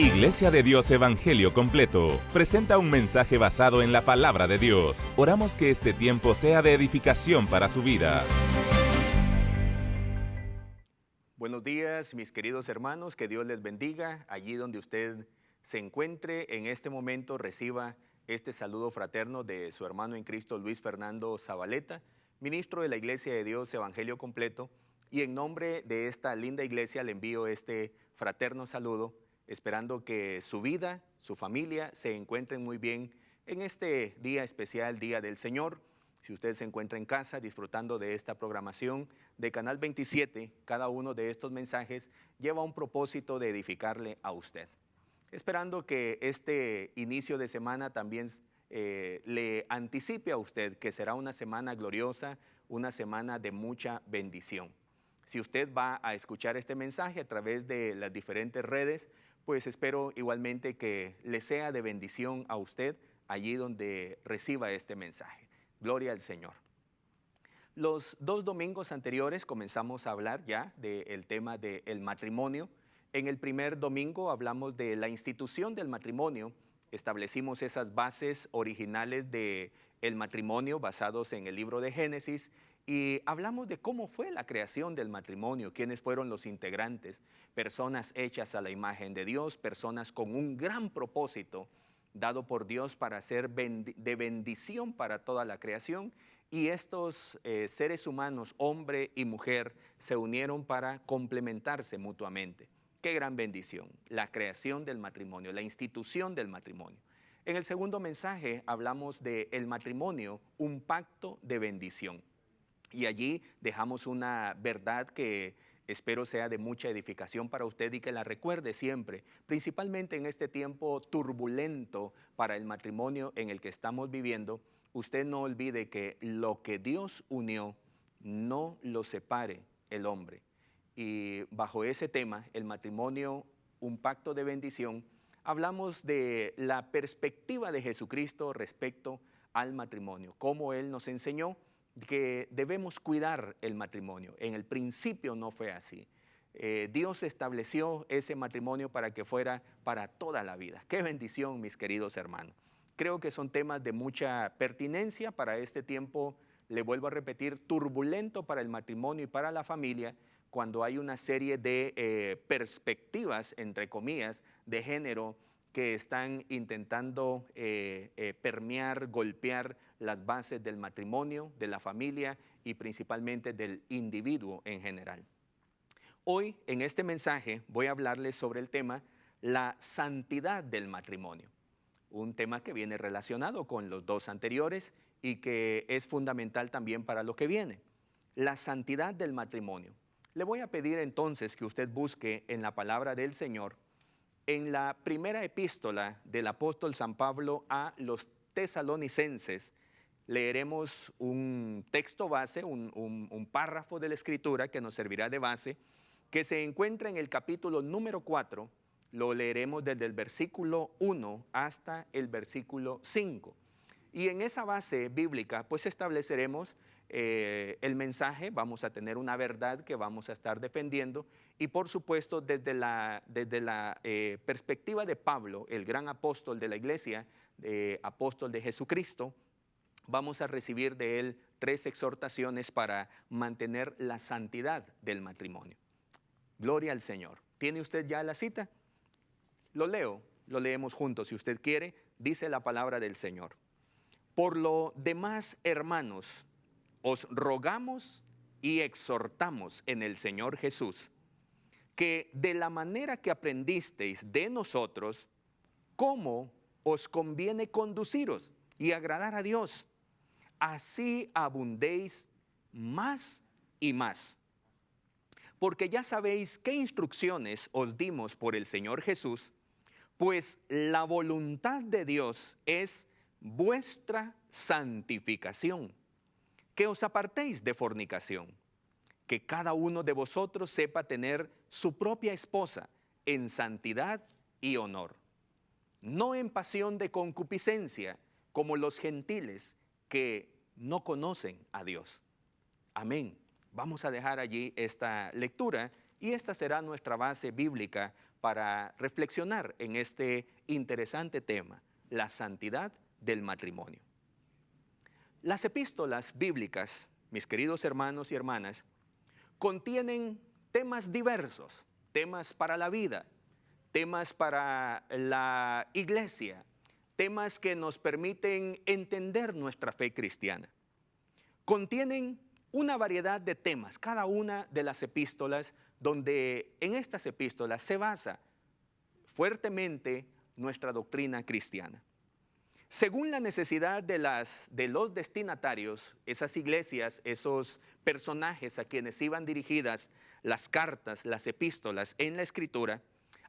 Iglesia de Dios Evangelio Completo presenta un mensaje basado en la palabra de Dios. Oramos que este tiempo sea de edificación para su vida. Buenos días, mis queridos hermanos, que Dios les bendiga. Allí donde usted se encuentre en este momento, reciba este saludo fraterno de su hermano en Cristo, Luis Fernando Zabaleta, ministro de la Iglesia de Dios Evangelio Completo. Y en nombre de esta linda iglesia le envío este fraterno saludo esperando que su vida, su familia se encuentren muy bien en este día especial, Día del Señor. Si usted se encuentra en casa disfrutando de esta programación de Canal 27, cada uno de estos mensajes lleva un propósito de edificarle a usted. Esperando que este inicio de semana también eh, le anticipe a usted que será una semana gloriosa, una semana de mucha bendición. Si usted va a escuchar este mensaje a través de las diferentes redes, pues espero igualmente que le sea de bendición a usted allí donde reciba este mensaje. Gloria al Señor. Los dos domingos anteriores comenzamos a hablar ya del tema del matrimonio. En el primer domingo hablamos de la institución del matrimonio, establecimos esas bases originales del el matrimonio basados en el libro de Génesis y hablamos de cómo fue la creación del matrimonio, quiénes fueron los integrantes, personas hechas a la imagen de Dios, personas con un gran propósito dado por Dios para ser de bendición para toda la creación. Y estos eh, seres humanos, hombre y mujer, se unieron para complementarse mutuamente. Qué gran bendición, la creación del matrimonio, la institución del matrimonio. En el segundo mensaje hablamos de el matrimonio, un pacto de bendición. Y allí dejamos una verdad que espero sea de mucha edificación para usted y que la recuerde siempre, principalmente en este tiempo turbulento para el matrimonio en el que estamos viviendo. Usted no olvide que lo que Dios unió no lo separe el hombre. Y bajo ese tema, el matrimonio, un pacto de bendición, hablamos de la perspectiva de Jesucristo respecto al matrimonio, cómo Él nos enseñó que debemos cuidar el matrimonio. En el principio no fue así. Eh, Dios estableció ese matrimonio para que fuera para toda la vida. Qué bendición, mis queridos hermanos. Creo que son temas de mucha pertinencia para este tiempo, le vuelvo a repetir, turbulento para el matrimonio y para la familia, cuando hay una serie de eh, perspectivas, entre comillas, de género que están intentando eh, eh, permear, golpear las bases del matrimonio, de la familia y principalmente del individuo en general. Hoy en este mensaje voy a hablarles sobre el tema la santidad del matrimonio, un tema que viene relacionado con los dos anteriores y que es fundamental también para lo que viene, la santidad del matrimonio. Le voy a pedir entonces que usted busque en la palabra del Señor en la primera epístola del apóstol San Pablo a los tesalonicenses, leeremos un texto base, un, párrafo de la escritura que nos servirá de base, que se encuentra en el capítulo número 4, lo leeremos desde el versículo 1 hasta el versículo 5. Y en esa base bíblica, pues estableceremos eh, el mensaje, vamos a tener una verdad que vamos a estar defendiendo y por supuesto desde la, desde la eh, perspectiva de Pablo, el gran apóstol de la iglesia, apóstol de Jesucristo, vamos a recibir de él tres exhortaciones para mantener la santidad del matrimonio. Gloria al Señor. ¿Tiene usted ya la cita? Lo leo, lo leemos juntos si usted quiere, dice la palabra del Señor. Por lo demás, hermanos, os rogamos y exhortamos en el Señor Jesús que de la manera que aprendisteis de nosotros, cómo os conviene conduciros y agradar a Dios, así abundéis más y más. Porque ya sabéis qué instrucciones os dimos por el Señor Jesús, pues la voluntad de Dios es vuestra santificación que os apartéis de fornicación, que cada uno de vosotros sepa tener su propia esposa en santidad y honor, no en pasión de concupiscencia como los gentiles que no conocen a Dios. Amén. Vamos a dejar allí esta lectura Y esta será nuestra base bíblica para reflexionar en este interesante tema, la santidad del matrimonio. Las epístolas bíblicas, mis queridos hermanos y hermanas, contienen temas diversos, temas para la vida, temas para la iglesia, temas que nos permiten entender nuestra fe cristiana. Contienen una variedad de temas, cada una de las epístolas, donde en estas epístolas se basa fuertemente nuestra doctrina cristiana. Según la necesidad de, las, de los destinatarios, esas iglesias, esos personajes a quienes iban dirigidas las cartas, las epístolas en la escritura,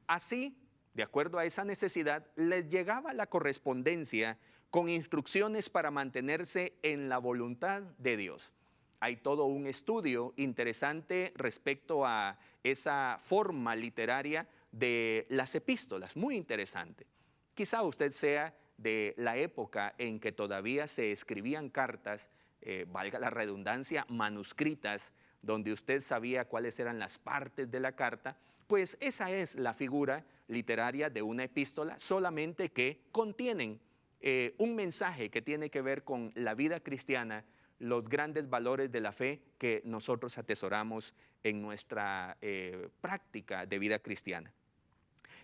así, de acuerdo a esa necesidad, les llegaba la correspondencia con instrucciones para mantenerse en la voluntad de Dios. Hay todo un estudio interesante respecto a esa forma literaria de las epístolas, muy interesante. Quizá usted sea de la época en que todavía se escribían cartas, eh, valga la redundancia, manuscritas, donde usted sabía cuáles eran las partes de la carta, pues esa es la figura literaria de una epístola, solamente que contienen eh, un mensaje que tiene que ver con la vida cristiana, los grandes valores de la fe que nosotros atesoramos en nuestra eh, práctica de vida cristiana.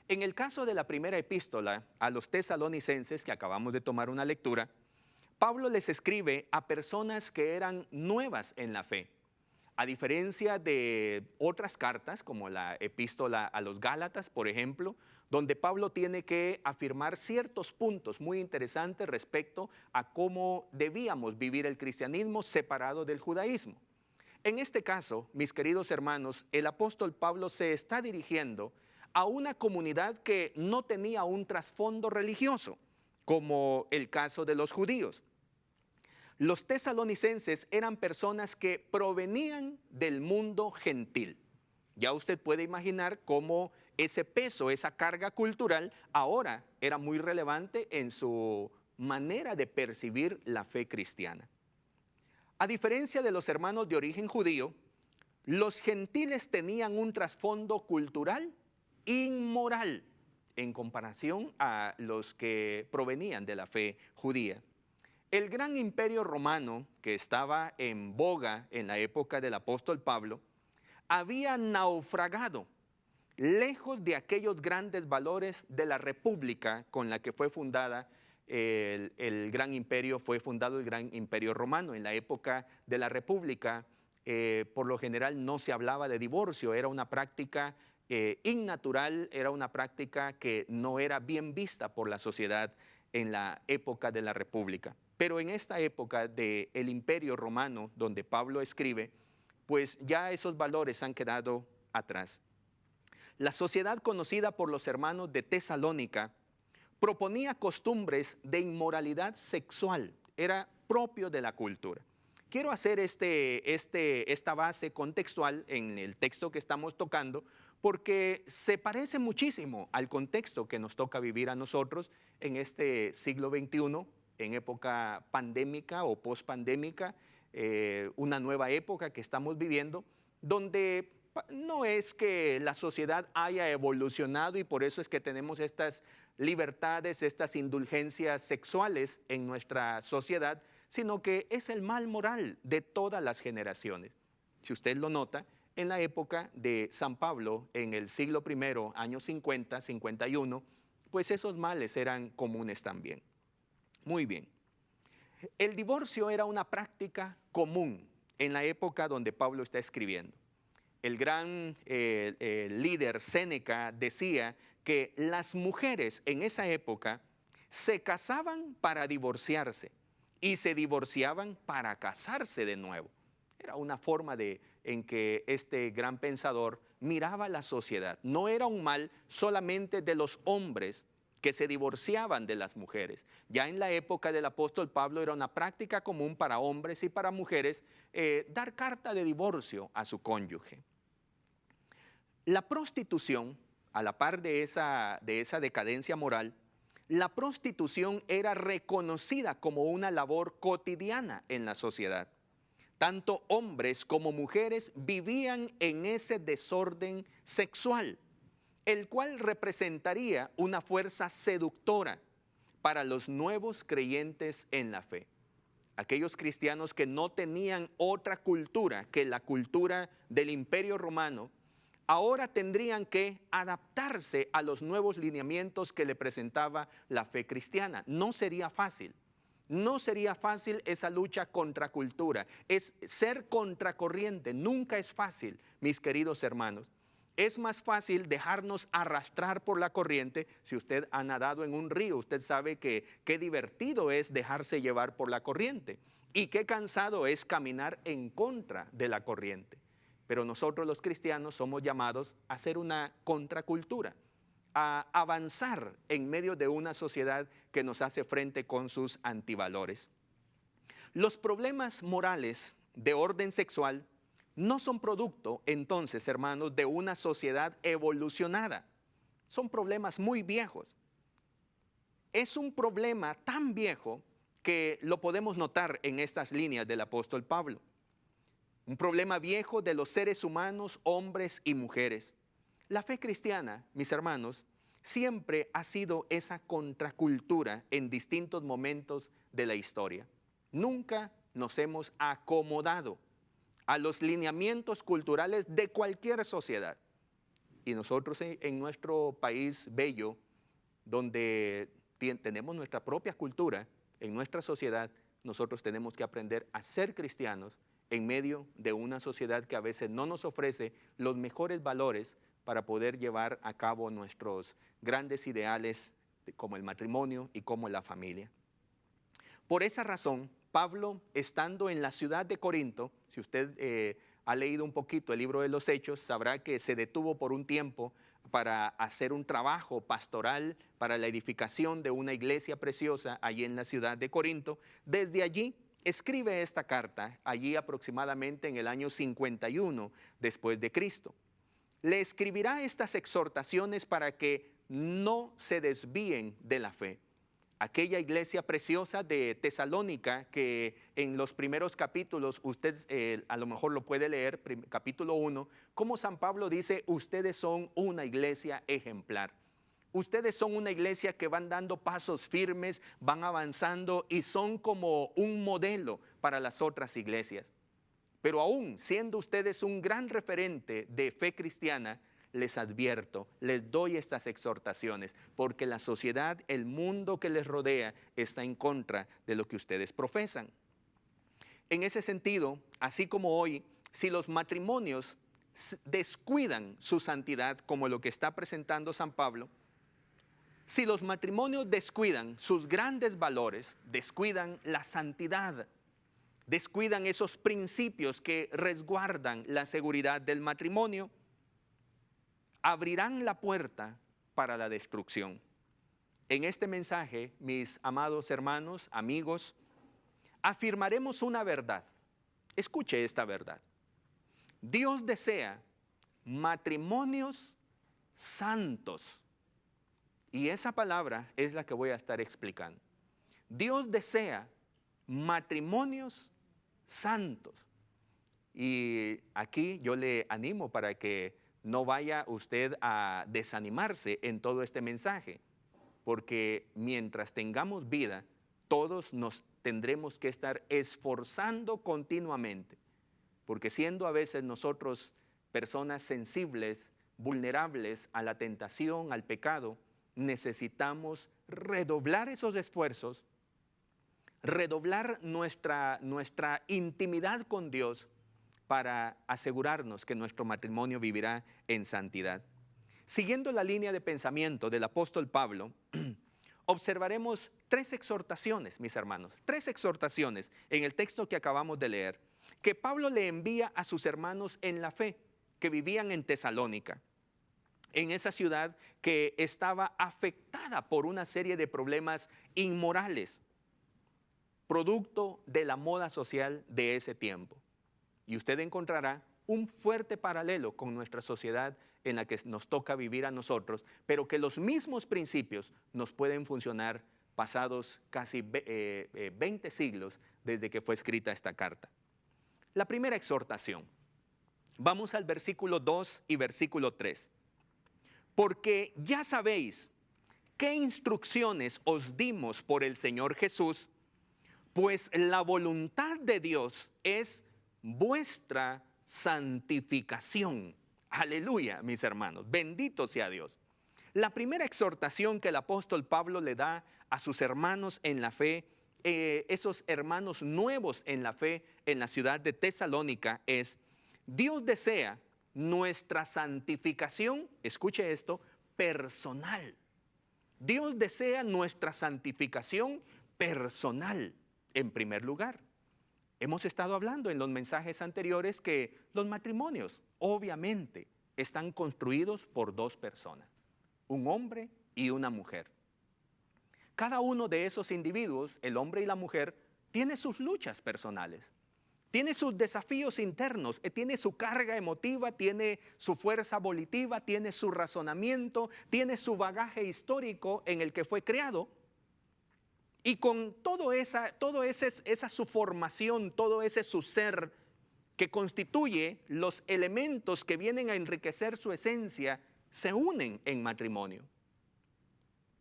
En el caso de la primera epístola a los tesalonicenses, que acabamos de tomar una lectura, Pablo les escribe a personas que eran nuevas en la fe. A diferencia de otras cartas, como la epístola a los Gálatas, por ejemplo, donde Pablo tiene que afirmar ciertos puntos muy interesantes respecto a cómo debíamos vivir el cristianismo separado del judaísmo. En este caso, mis queridos hermanos, el apóstol Pablo se está dirigiendo una comunidad que no tenía un trasfondo religioso, como el caso de los judíos. Los tesalonicenses eran personas que provenían del mundo gentil. Ya usted puede imaginar cómo ese peso, esa carga cultural, ahora era muy relevante en su manera de percibir la fe cristiana. A diferencia de los hermanos de origen judío, los gentiles tenían un trasfondo cultural inmoral en comparación a los que provenían de la fe judía. El gran imperio romano que estaba en boga en la época del apóstol Pablo había naufragado lejos de aquellos grandes valores de la república con la que fue fundada el, gran imperio, fue fundado el gran imperio romano. En la época de la república, eh, por lo general no se hablaba de divorcio, era una práctica eh, innatural, era una práctica que no era bien vista por la sociedad en la época de la República. Pero en esta época del Imperio Romano, donde Pablo escribe, pues ya esos valores han quedado atrás. La sociedad conocida por los hermanos de Tesalónica proponía costumbres de inmoralidad sexual, era propio de la cultura. Quiero hacer este, este, esta base contextual en el texto que estamos tocando porque se parece muchísimo al contexto que nos toca vivir a nosotros en este siglo XXI, en época pandémica o pospandémica, eh, una nueva época que estamos viviendo, donde no es que la sociedad haya evolucionado y por eso es que tenemos estas libertades, estas indulgencias sexuales en nuestra sociedad, sino que es el mal moral de todas las generaciones. Si usted lo nota, en la época de San Pablo, en el siglo I, años 50, 51, pues esos males eran comunes también. Muy bien. El divorcio era una práctica común en la época donde Pablo está escribiendo. El gran eh, líder Séneca decía que las mujeres en esa época se casaban para divorciarse y se divorciaban para casarse de nuevo. Era una forma de en que este gran pensador miraba la sociedad. No era un mal solamente de los hombres que se divorciaban de las mujeres. Ya en la época del apóstol Pablo era una práctica común para hombres y para mujeres eh, dar carta de divorcio a su cónyuge. La prostitución, a la par de esa, de esa decadencia moral, la prostitución era reconocida como una labor cotidiana en la sociedad. Tanto hombres como mujeres vivían en ese desorden sexual, el cual representaría una fuerza seductora para los nuevos creyentes en la fe. Aquellos cristianos que no tenían otra cultura que la cultura del imperio romano, ahora tendrían que adaptarse a los nuevos lineamientos que le presentaba la fe cristiana. No sería fácil. No sería fácil esa lucha contra cultura. Es ser contracorriente. Nunca es fácil, mis queridos hermanos. Es más fácil dejarnos arrastrar por la corriente. Si usted ha nadado en un río, usted sabe que qué divertido es dejarse llevar por la corriente y qué cansado es caminar en contra de la corriente. Pero nosotros los cristianos somos llamados a ser una contracultura a avanzar en medio de una sociedad que nos hace frente con sus antivalores. Los problemas morales de orden sexual no son producto, entonces, hermanos, de una sociedad evolucionada. Son problemas muy viejos. Es un problema tan viejo que lo podemos notar en estas líneas del apóstol Pablo. Un problema viejo de los seres humanos, hombres y mujeres. La fe cristiana, mis hermanos, siempre ha sido esa contracultura en distintos momentos de la historia. Nunca nos hemos acomodado a los lineamientos culturales de cualquier sociedad. Y nosotros en nuestro país bello, donde tenemos nuestra propia cultura, en nuestra sociedad, nosotros tenemos que aprender a ser cristianos en medio de una sociedad que a veces no nos ofrece los mejores valores para poder llevar a cabo nuestros grandes ideales como el matrimonio y como la familia. Por esa razón, Pablo, estando en la ciudad de Corinto, si usted eh, ha leído un poquito el libro de los Hechos, sabrá que se detuvo por un tiempo para hacer un trabajo pastoral para la edificación de una iglesia preciosa allí en la ciudad de Corinto. Desde allí escribe esta carta, allí aproximadamente en el año 51 después de Cristo le escribirá estas exhortaciones para que no se desvíen de la fe. Aquella iglesia preciosa de Tesalónica que en los primeros capítulos, usted eh, a lo mejor lo puede leer, capítulo 1, como San Pablo dice, ustedes son una iglesia ejemplar. Ustedes son una iglesia que van dando pasos firmes, van avanzando y son como un modelo para las otras iglesias. Pero aún siendo ustedes un gran referente de fe cristiana, les advierto, les doy estas exhortaciones, porque la sociedad, el mundo que les rodea, está en contra de lo que ustedes profesan. En ese sentido, así como hoy, si los matrimonios descuidan su santidad, como lo que está presentando San Pablo, si los matrimonios descuidan sus grandes valores, descuidan la santidad, descuidan esos principios que resguardan la seguridad del matrimonio, abrirán la puerta para la destrucción. En este mensaje, mis amados hermanos, amigos, afirmaremos una verdad. Escuche esta verdad. Dios desea matrimonios santos. Y esa palabra es la que voy a estar explicando. Dios desea matrimonios santos. Y aquí yo le animo para que no vaya usted a desanimarse en todo este mensaje, porque mientras tengamos vida, todos nos tendremos que estar esforzando continuamente, porque siendo a veces nosotros personas sensibles, vulnerables a la tentación, al pecado, necesitamos redoblar esos esfuerzos redoblar nuestra, nuestra intimidad con Dios para asegurarnos que nuestro matrimonio vivirá en santidad. Siguiendo la línea de pensamiento del apóstol Pablo, observaremos tres exhortaciones, mis hermanos, tres exhortaciones en el texto que acabamos de leer, que Pablo le envía a sus hermanos en la fe que vivían en Tesalónica, en esa ciudad que estaba afectada por una serie de problemas inmorales producto de la moda social de ese tiempo. Y usted encontrará un fuerte paralelo con nuestra sociedad en la que nos toca vivir a nosotros, pero que los mismos principios nos pueden funcionar pasados casi 20 eh, eh, siglos desde que fue escrita esta carta. La primera exhortación. Vamos al versículo 2 y versículo 3. Porque ya sabéis qué instrucciones os dimos por el Señor Jesús, pues la voluntad de Dios es vuestra santificación. Aleluya, mis hermanos. Bendito sea Dios. La primera exhortación que el apóstol Pablo le da a sus hermanos en la fe, eh, esos hermanos nuevos en la fe en la ciudad de Tesalónica, es, Dios desea nuestra santificación, escuche esto, personal. Dios desea nuestra santificación personal en primer lugar. Hemos estado hablando en los mensajes anteriores que los matrimonios obviamente están construidos por dos personas, un hombre y una mujer. Cada uno de esos individuos, el hombre y la mujer, tiene sus luchas personales, tiene sus desafíos internos, eh, tiene su carga emotiva, tiene su fuerza volitiva, tiene su razonamiento, tiene su bagaje histórico en el que fue creado y con todo esa, todo ese, esa su formación, todo ese su ser que constituye los elementos que vienen a enriquecer su esencia, se unen en matrimonio.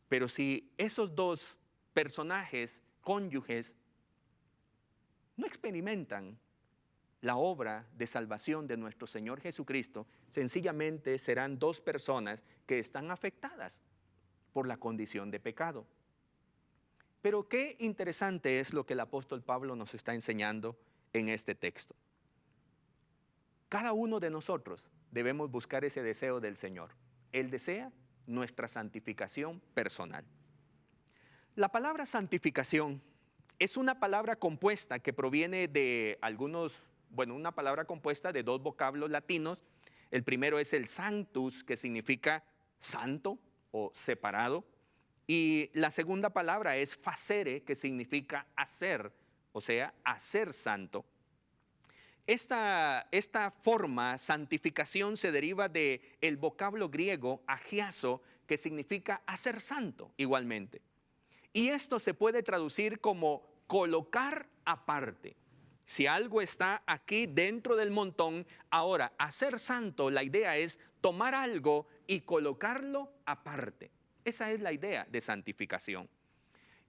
Pero si esos dos personajes, cónyuges, no experimentan la obra de salvación de nuestro Señor Jesucristo, sencillamente serán dos personas que están afectadas por la condición de pecado. Pero qué interesante es lo que el apóstol Pablo nos está enseñando en este texto. Cada uno de nosotros debemos buscar ese deseo del Señor. Él desea nuestra santificación personal. La palabra santificación es una palabra compuesta que proviene de algunos, bueno, una palabra compuesta de dos vocablos latinos. El primero es el sanctus, que significa santo o separado. Y la segunda palabra es facere, que significa hacer, o sea, hacer santo. Esta, esta forma, santificación, se deriva del el vocablo griego agiaso, que significa hacer santo igualmente. Y esto se puede traducir como colocar aparte. Si algo está aquí dentro del montón, ahora hacer santo, la idea es tomar algo y colocarlo aparte. Esa es la idea de santificación.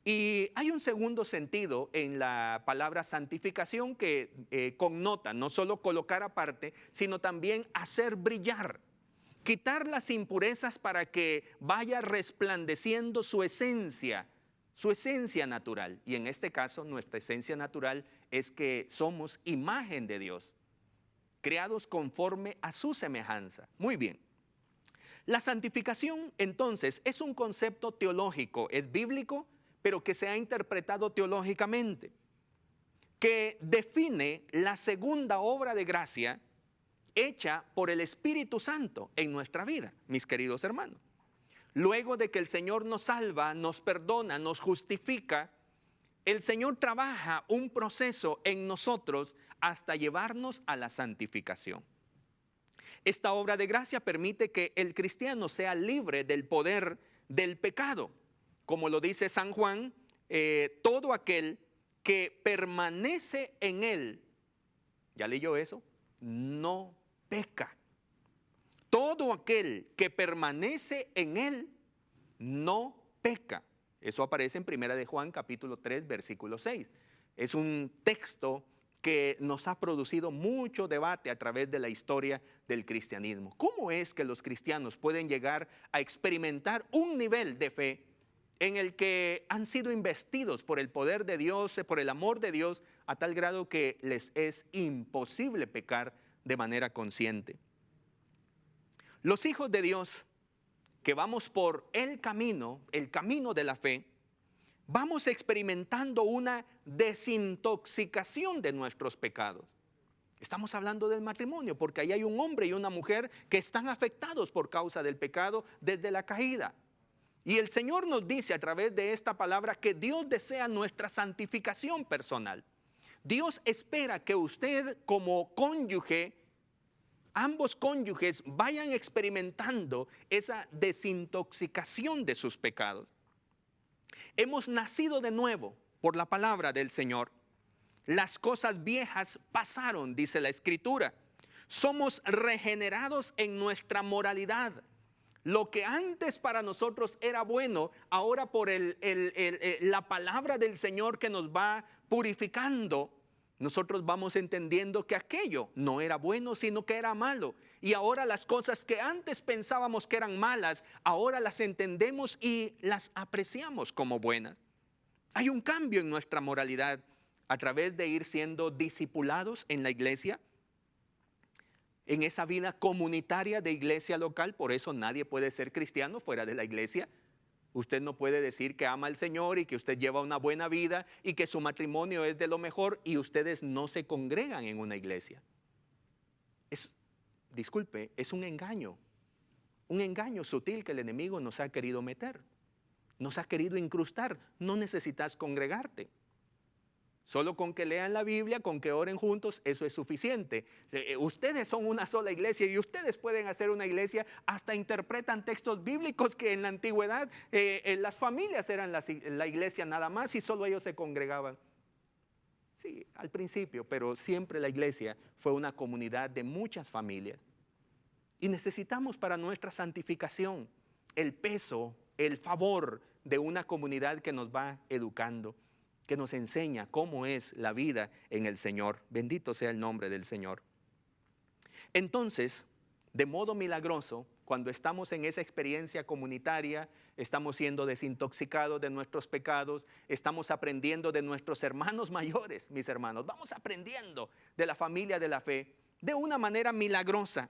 Y hay un segundo sentido en la palabra santificación que eh, connota no solo colocar aparte, sino también hacer brillar, quitar las impurezas para que vaya resplandeciendo su esencia, su esencia natural. Y en este caso, nuestra esencia natural es que somos imagen de Dios, creados conforme a su semejanza. Muy bien. La santificación entonces es un concepto teológico, es bíblico, pero que se ha interpretado teológicamente, que define la segunda obra de gracia hecha por el Espíritu Santo en nuestra vida, mis queridos hermanos. Luego de que el Señor nos salva, nos perdona, nos justifica, el Señor trabaja un proceso en nosotros hasta llevarnos a la santificación. Esta obra de gracia permite que el cristiano sea libre del poder del pecado. Como lo dice San Juan, eh, todo aquel que permanece en él, ¿ya leyó eso? No peca. Todo aquel que permanece en él no peca. Eso aparece en Primera de Juan capítulo 3 versículo 6. Es un texto que nos ha producido mucho debate a través de la historia del cristianismo. ¿Cómo es que los cristianos pueden llegar a experimentar un nivel de fe en el que han sido investidos por el poder de Dios, por el amor de Dios, a tal grado que les es imposible pecar de manera consciente? Los hijos de Dios que vamos por el camino, el camino de la fe, vamos experimentando una desintoxicación de nuestros pecados. Estamos hablando del matrimonio, porque ahí hay un hombre y una mujer que están afectados por causa del pecado desde la caída. Y el Señor nos dice a través de esta palabra que Dios desea nuestra santificación personal. Dios espera que usted como cónyuge, ambos cónyuges vayan experimentando esa desintoxicación de sus pecados. Hemos nacido de nuevo por la palabra del Señor. las cosas viejas pasaron, dice la escritura. Somos regenerados en nuestra moralidad. Lo que antes para nosotros era bueno, ahora por la palabra del Señor que nos va purificando, nosotros vamos entendiendo que aquello no era bueno, sino que era malo. Y ahora las cosas que antes pensábamos que eran malas, ahora las entendemos y las apreciamos como buenas. Hay un cambio en nuestra moralidad a través de ir siendo discipulados en la iglesia, en esa vida comunitaria de iglesia local. Por eso nadie puede ser cristiano fuera de la iglesia. Usted no puede decir que ama al Señor y que usted lleva una buena vida y que su matrimonio es de lo mejor y ustedes no se congregan en una iglesia. Es, disculpe, es un engaño. Un engaño sutil que el enemigo nos ha querido meter. Nos ha querido incrustar. No necesitas congregarte. Solo con que lean la Biblia, con que oren juntos, eso es suficiente. Eh, eh, ustedes son una sola iglesia y ustedes pueden hacer una iglesia, hasta interpretan textos bíblicos que en la antigüedad eh, en las familias eran la iglesia nada más y solo ellos se congregaban. Sí, al principio, pero siempre la iglesia fue una comunidad de muchas familias. Y necesitamos para nuestra santificación el peso, el favor de una comunidad que nos va educando que nos enseña cómo es la vida en el Señor. Bendito sea el nombre del Señor. Entonces, de modo milagroso, cuando estamos en esa experiencia comunitaria, estamos siendo desintoxicados de nuestros pecados, estamos aprendiendo de nuestros hermanos mayores, mis hermanos, vamos aprendiendo de la familia de la fe de una manera milagrosa.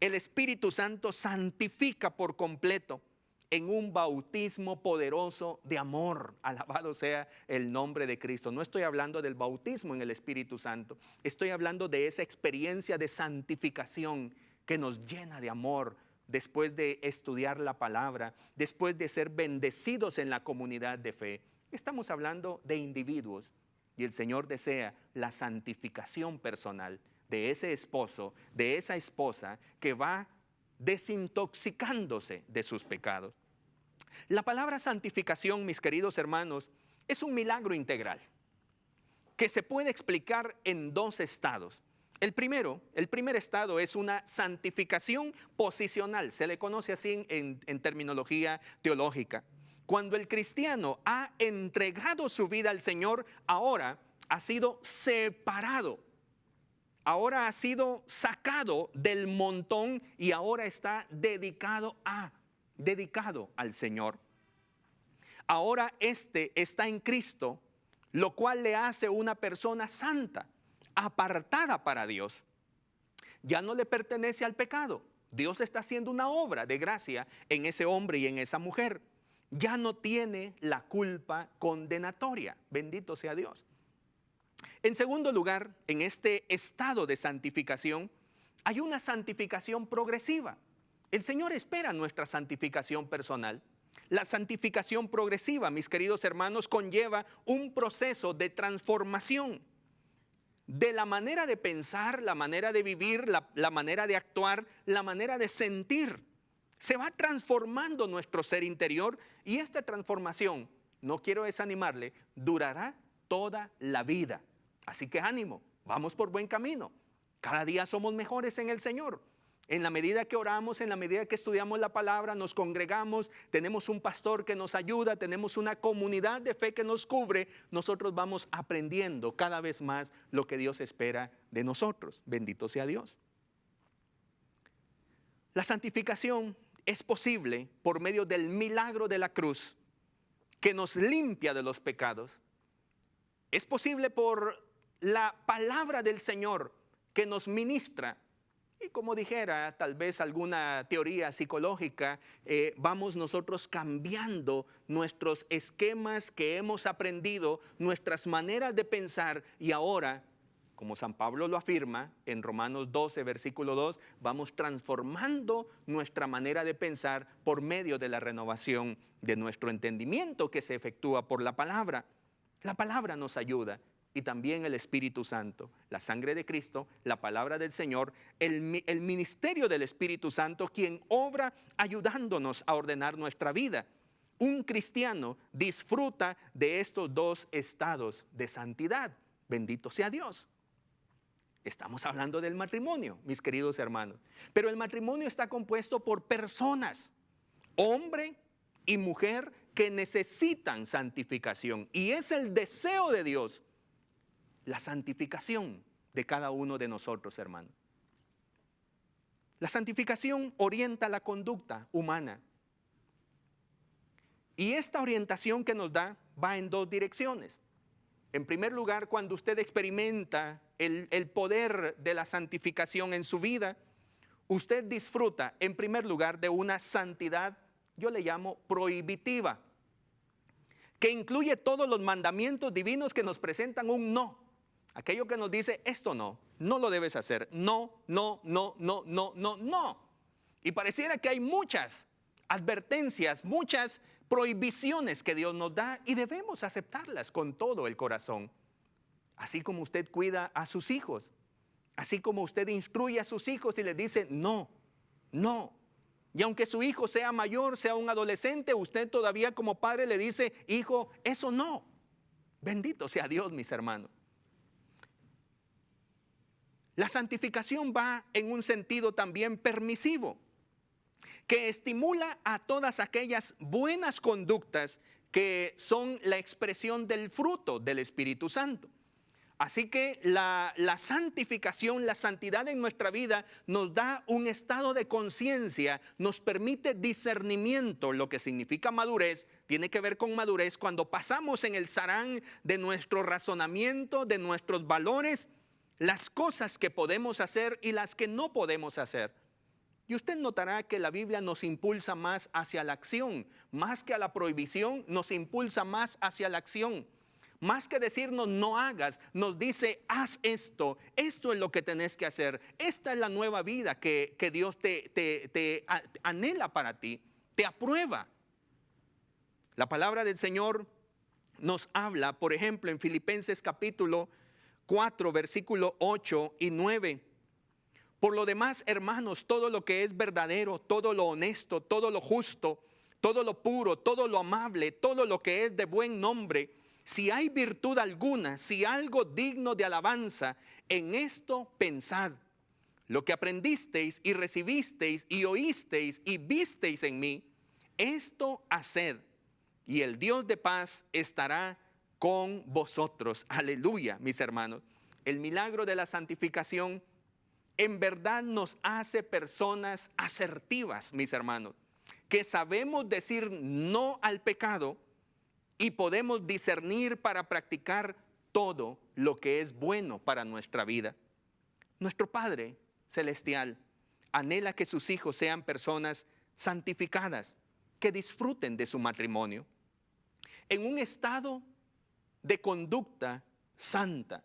El Espíritu Santo santifica por completo en un bautismo poderoso de amor. Alabado sea el nombre de Cristo. No estoy hablando del bautismo en el Espíritu Santo. Estoy hablando de esa experiencia de santificación que nos llena de amor después de estudiar la palabra, después de ser bendecidos en la comunidad de fe. Estamos hablando de individuos y el Señor desea la santificación personal de ese esposo, de esa esposa que va desintoxicándose de sus pecados. La palabra santificación, mis queridos hermanos, es un milagro integral que se puede explicar en dos estados. El primero, el primer estado es una santificación posicional, se le conoce así en, terminología teológica. Cuando el cristiano ha entregado su vida al Señor, ahora ha sido separado, ahora ha sido sacado del montón y ahora está dedicado a dedicado al Señor. Ahora este está en Cristo, lo cual le hace una persona santa, apartada para Dios. Ya no le pertenece al pecado. Dios está haciendo una obra de gracia en ese hombre y en esa mujer. Ya no tiene la culpa condenatoria. Bendito sea Dios. En segundo lugar, en este estado de santificación, hay una santificación progresiva. El Señor espera nuestra santificación personal. La santificación progresiva, mis queridos hermanos, conlleva un proceso de transformación de la manera de pensar, la manera de vivir, la, manera de actuar, la manera de sentir. Se va transformando nuestro ser interior y esta transformación, no quiero desanimarle, durará toda la vida. Así que ánimo, vamos por buen camino. Cada día somos mejores en el Señor. En la medida que oramos, en la medida que estudiamos la palabra, nos congregamos, tenemos un pastor que nos ayuda, tenemos una comunidad de fe que nos cubre, nosotros vamos aprendiendo cada vez más lo que Dios espera de nosotros. Bendito sea Dios. La santificación es posible por medio del milagro de la cruz que nos limpia de los pecados. Es posible por la palabra del Señor que nos ministra y como dijera tal vez alguna teoría psicológica, eh, vamos nosotros cambiando nuestros esquemas que hemos aprendido, nuestras maneras de pensar y ahora, como San Pablo lo afirma en Romanos 12, versículo 2, vamos transformando nuestra manera de pensar por medio de la renovación de nuestro entendimiento que se efectúa por la palabra. La palabra nos ayuda y también el Espíritu Santo, la sangre de Cristo, la palabra del Señor, el, ministerio del Espíritu Santo, quien obra ayudándonos a ordenar nuestra vida. Un cristiano disfruta de estos dos estados de santidad. Bendito sea Dios. Estamos hablando del matrimonio, mis queridos hermanos. Pero el matrimonio está compuesto por personas, hombre y mujer, que necesitan santificación. Y es el deseo de Dios, la santificación de cada uno de nosotros, hermanos. La santificación orienta la conducta humana. Y esta orientación que nos da va en dos direcciones. En primer lugar, cuando usted experimenta el, poder de la santificación en su vida, usted disfruta, en primer lugar, de una santidad, yo le llamo prohibitiva, que incluye todos los mandamientos divinos que nos presentan un no. Aquello que nos dice, esto no, no lo debes hacer, no, no, no, no, no, no, no. Y pareciera que hay muchas advertencias, muchas prohibiciones que Dios nos da y debemos aceptarlas con todo el corazón. Así como usted cuida a sus hijos, así como usted instruye a sus hijos y les dice, no, no. Y aunque su hijo sea mayor, sea un adolescente, usted todavía como padre le dice, hijo, eso no. Bendito sea Dios, mis hermanos. La santificación va en un sentido también permisivo que estimula a todas aquellas buenas conductas que son la expresión del fruto del Espíritu Santo. Así que la, santificación, la santidad en nuestra vida nos da un estado de conciencia, nos permite discernimiento, lo que significa madurez, tiene que ver con madurez cuando pasamos en el sarán de nuestro razonamiento, de nuestros valores, las cosas que podemos hacer y las que no podemos hacer. Y usted notará que la Biblia nos impulsa más hacia la acción, más que a la prohibición, nos impulsa más hacia la acción. Más que decirnos no hagas, nos dice haz esto, esto es lo que tenés que hacer, esta es la nueva vida que, Dios te, te anhela para ti, te aprueba. La palabra del Señor nos habla, por ejemplo, en Filipenses capítulo 4, versículo 8 y 9 por lo demás, hermanos, todo lo que es verdadero, todo lo honesto, todo lo justo, todo lo puro, todo lo amable, todo lo que es de buen nombre, si hay virtud alguna, si algo digno de alabanza, en esto pensad. Lo que aprendisteis y recibisteis y oísteis y visteis en mí, esto haced, y el Dios de paz estará con vosotros. Aleluya, mis hermanos. El milagro de la santificación en verdad nos hace personas asertivas, mis hermanos, que sabemos decir no al pecado y podemos discernir para practicar todo lo que es bueno para nuestra vida. Nuestro Padre Celestial anhela que sus hijos sean personas santificadas, que disfruten de su matrimonio, en un estado de conducta santa,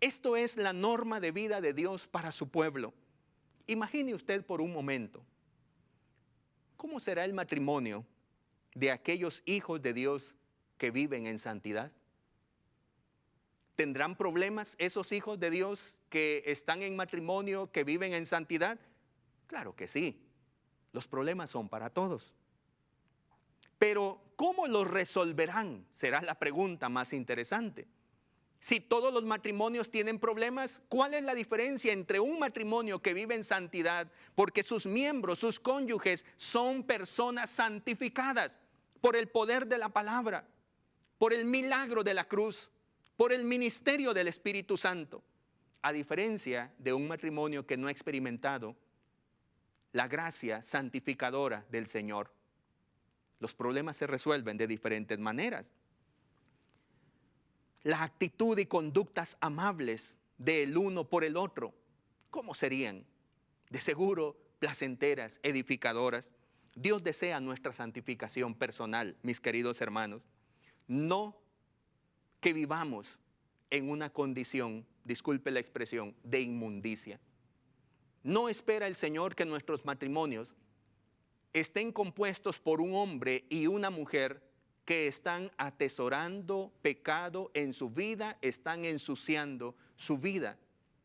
esto es la norma de vida de Dios para su pueblo. Imagine usted por un momento, ¿cómo será el matrimonio de aquellos hijos de Dios que viven en santidad? ¿Tendrán problemas esos hijos de Dios que están en matrimonio, que viven en santidad? Claro que sí. Los problemas son para todos. Pero ¿cómo los resolverán? Será la pregunta más interesante. Si todos los matrimonios tienen problemas, ¿cuál es la diferencia entre un matrimonio que vive en santidad? Porque sus miembros, sus cónyuges son personas santificadas por el poder de la palabra, por el milagro de la cruz, por el ministerio del Espíritu Santo. A diferencia de un matrimonio que no ha experimentado la gracia santificadora del Señor. Los problemas se resuelven de diferentes maneras la actitud y conductas amables del uno por el otro, ¿cómo serían? De seguro, placenteras, edificadoras. Dios desea nuestra santificación personal, mis queridos hermanos. No que vivamos en una condición, disculpe la expresión, de inmundicia. No espera el Señor que nuestros matrimonios estén compuestos por un hombre y una mujer que están atesorando pecado en su vida, están ensuciando su vida,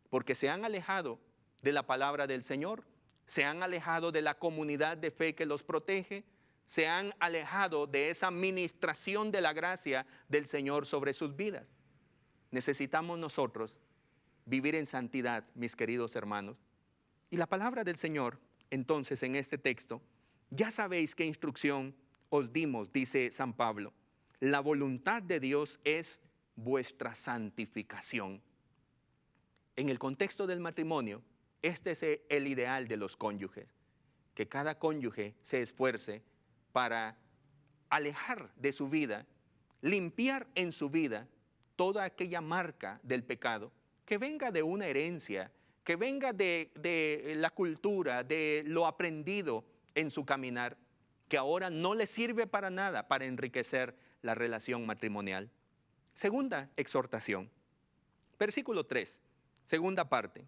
porque se han alejado de la palabra del Señor, se han alejado de la comunidad de fe que los protege, se han alejado de esa ministración de la gracia del Señor sobre sus vidas. necesitamos nosotros vivir en santidad, mis queridos hermanos. Y la palabra del Señor, entonces, en este texto, ya sabéis qué instrucción os dimos, dice San Pablo. La voluntad de Dios es vuestra santificación. En el contexto del matrimonio, este es el ideal de los cónyuges, que cada cónyuge se esfuerce para alejar de su vida, limpiar en su vida toda aquella marca del pecado que venga de una herencia, que venga de, la cultura, de lo aprendido en su caminar, que ahora no le sirve para nada para enriquecer la relación matrimonial. Segunda exhortación, versículo 3, segunda parte,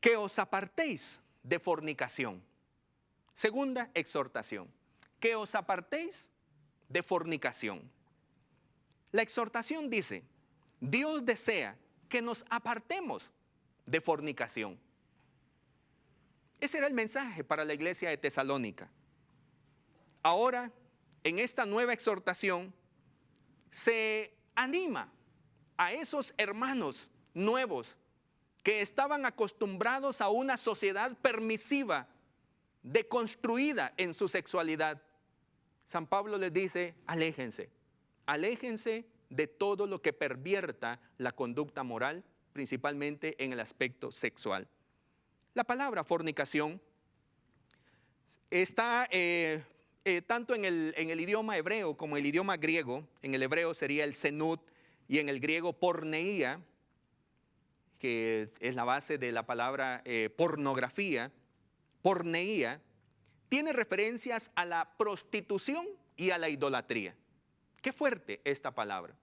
que os apartéis de fornicación. Segunda exhortación, que os apartéis de fornicación. La exhortación dice, Dios desea que nos apartemos de fornicación. Ese era el mensaje para la iglesia de Tesalónica. Ahora, en esta nueva exhortación, se anima a esos hermanos nuevos que estaban acostumbrados a una sociedad permisiva, deconstruida en su sexualidad. San Pablo les dice, aléjense, aléjense de todo lo que pervierta la conducta moral, principalmente en el aspecto sexual. La palabra fornicación está eh, eh, tanto en el, idioma hebreo como en el idioma griego. En el hebreo sería el senut y en el griego porneía, que es la base de la palabra eh, pornografía. Porneía tiene referencias a la prostitución y a la idolatría. Qué fuerte esta palabra.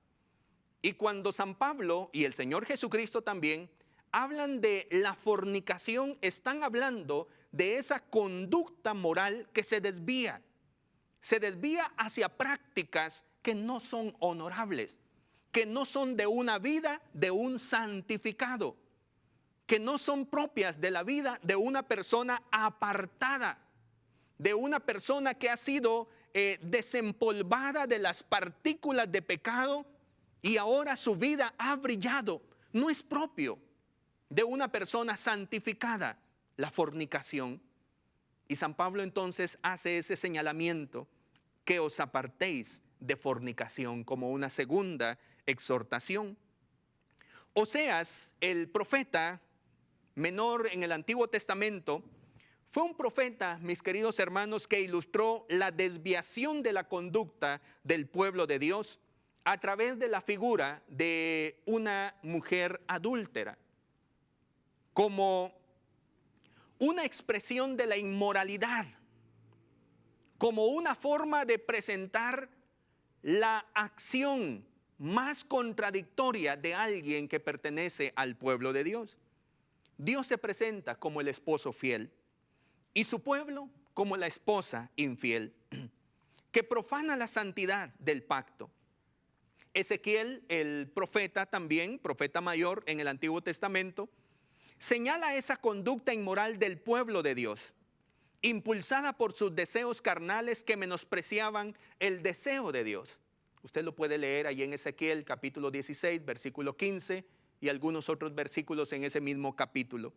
Y cuando San Pablo y el Señor Jesucristo también hablan de la fornicación, están hablando de esa conducta moral que se desvía. Se desvía hacia prácticas que no son honorables, que no son de una vida de un santificado, que no son propias de la vida de una persona apartada, de una persona que ha sido eh, desempolvada de las partículas de pecado y ahora su vida ha brillado. No es propio de una persona santificada la fornicación. Y San Pablo entonces hace ese señalamiento que os apartéis de fornicación como una segunda exhortación. Oseas, el profeta menor en el Antiguo Testamento, fue un profeta, mis queridos hermanos, que ilustró la desviación de la conducta del pueblo de Dios a través de la figura de una mujer adúltera, como una expresión de la inmoralidad, como una forma de presentar la acción más contradictoria de alguien que pertenece al pueblo de Dios. Dios se presenta como el esposo fiel y su pueblo como la esposa infiel, que profana la santidad del pacto. Ezequiel, el profeta también, profeta mayor en el Antiguo Testamento, señala esa conducta inmoral del pueblo de Dios, impulsada por sus deseos carnales que menospreciaban el deseo de Dios. Usted lo puede leer ahí en Ezequiel capítulo 16, versículo 15 y algunos otros versículos en ese mismo capítulo.